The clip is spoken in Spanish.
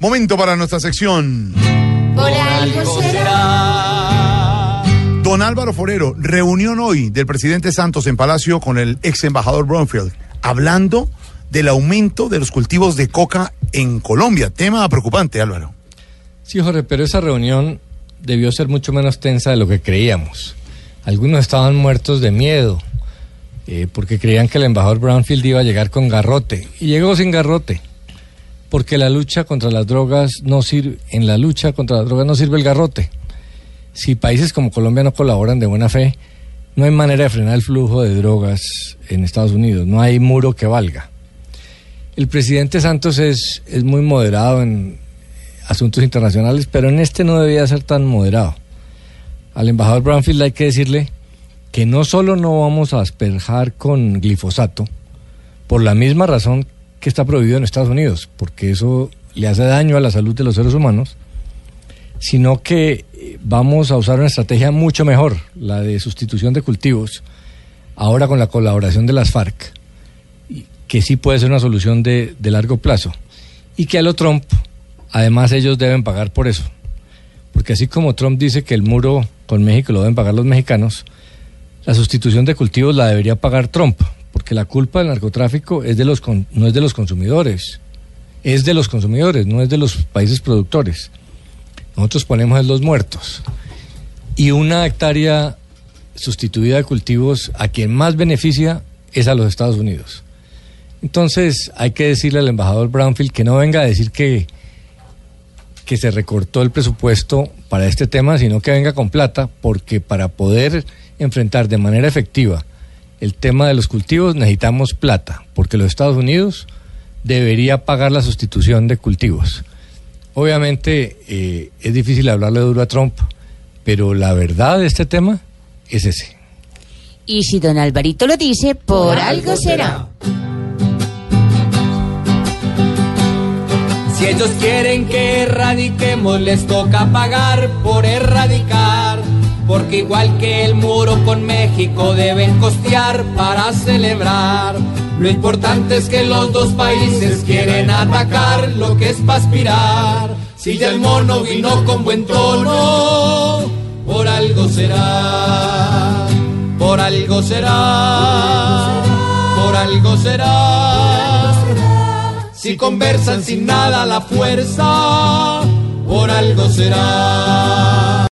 Momento para nuestra sección. Por algo será. Don Álvaro Forero, reunión hoy del presidente Santos en Palacio con el ex embajador Bromfield, hablando del aumento de los cultivos de coca en Colombia. Tema preocupante, Álvaro. Sí, Jorge, pero esa reunión debió ser mucho menos tensa de lo que creíamos. Algunos estaban muertos de miedo, eh, porque creían que el embajador Brownfield iba a llegar con garrote, y llegó sin garrote porque la lucha contra las drogas no sirve, en la lucha contra las drogas no sirve el garrote. Si países como Colombia no colaboran de buena fe, no hay manera de frenar el flujo de drogas en Estados Unidos, no hay muro que valga. El presidente Santos es, es muy moderado en asuntos internacionales, pero en este no debía ser tan moderado. Al embajador Brownfield hay que decirle que no solo no vamos a asperjar con glifosato, por la misma razón que está prohibido en Estados Unidos, porque eso le hace daño a la salud de los seres humanos, sino que eh, vamos a usar una estrategia mucho mejor, la de sustitución de cultivos, ahora con la colaboración de las FARC, que sí puede ser una solución de, de largo plazo, y que a lo Trump, además ellos deben pagar por eso, porque así como Trump dice que el muro con México lo deben pagar los mexicanos, la sustitución de cultivos la debería pagar Trump, porque la culpa del narcotráfico es de los no es de los consumidores, es de los consumidores, no es de los países productores. Nosotros ponemos los muertos. Y una hectárea sustituida de cultivos a quien más beneficia es a los Estados Unidos. Entonces hay que decirle al embajador Brownfield que no venga a decir que, que se recortó el presupuesto para este tema, sino que venga con plata, porque para poder enfrentar de manera efectiva el tema de los cultivos necesitamos plata, porque los Estados Unidos debería pagar la sustitución de cultivos. Obviamente eh, es difícil hablarle duro a Trump, pero la verdad de este tema es ese. Y si don Alvarito lo dice, por, algo será. Si ellos quieren que erradiquemos, les toca pagar por erradicar porque igual que el muro con México deben costear para celebrar. Lo importante es que los dos países quieren atacar lo que es para aspirar. Si ya el mono vino con buen tono, por algo será, por algo será, por algo será. Si conversan sin nada la fuerza, por algo será.